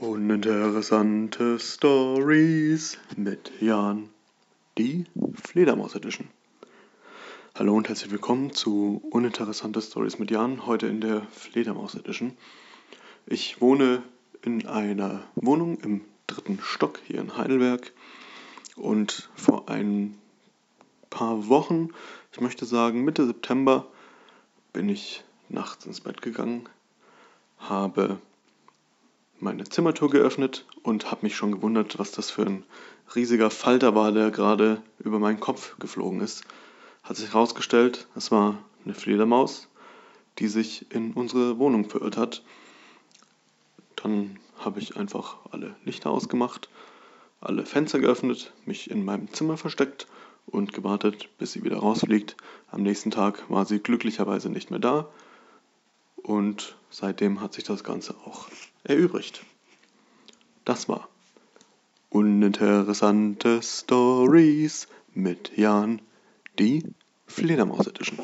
Uninteressante Stories mit Jan, die Fledermaus Edition. Hallo und herzlich willkommen zu Uninteressante Stories mit Jan, heute in der Fledermaus Edition. Ich wohne in einer Wohnung im dritten Stock hier in Heidelberg und vor ein paar Wochen, ich möchte sagen Mitte September, bin ich nachts ins Bett gegangen, habe meine Zimmertür geöffnet und habe mich schon gewundert, was das für ein riesiger Falter war, der gerade über meinen Kopf geflogen ist. Hat sich herausgestellt, es war eine Fledermaus, die sich in unsere Wohnung verirrt hat. Dann habe ich einfach alle Lichter ausgemacht, alle Fenster geöffnet, mich in meinem Zimmer versteckt und gewartet, bis sie wieder rausfliegt. Am nächsten Tag war sie glücklicherweise nicht mehr da und seitdem hat sich das Ganze auch erübrigt. Das war Uninteressante Stories mit Jan, die Fledermaus Edition.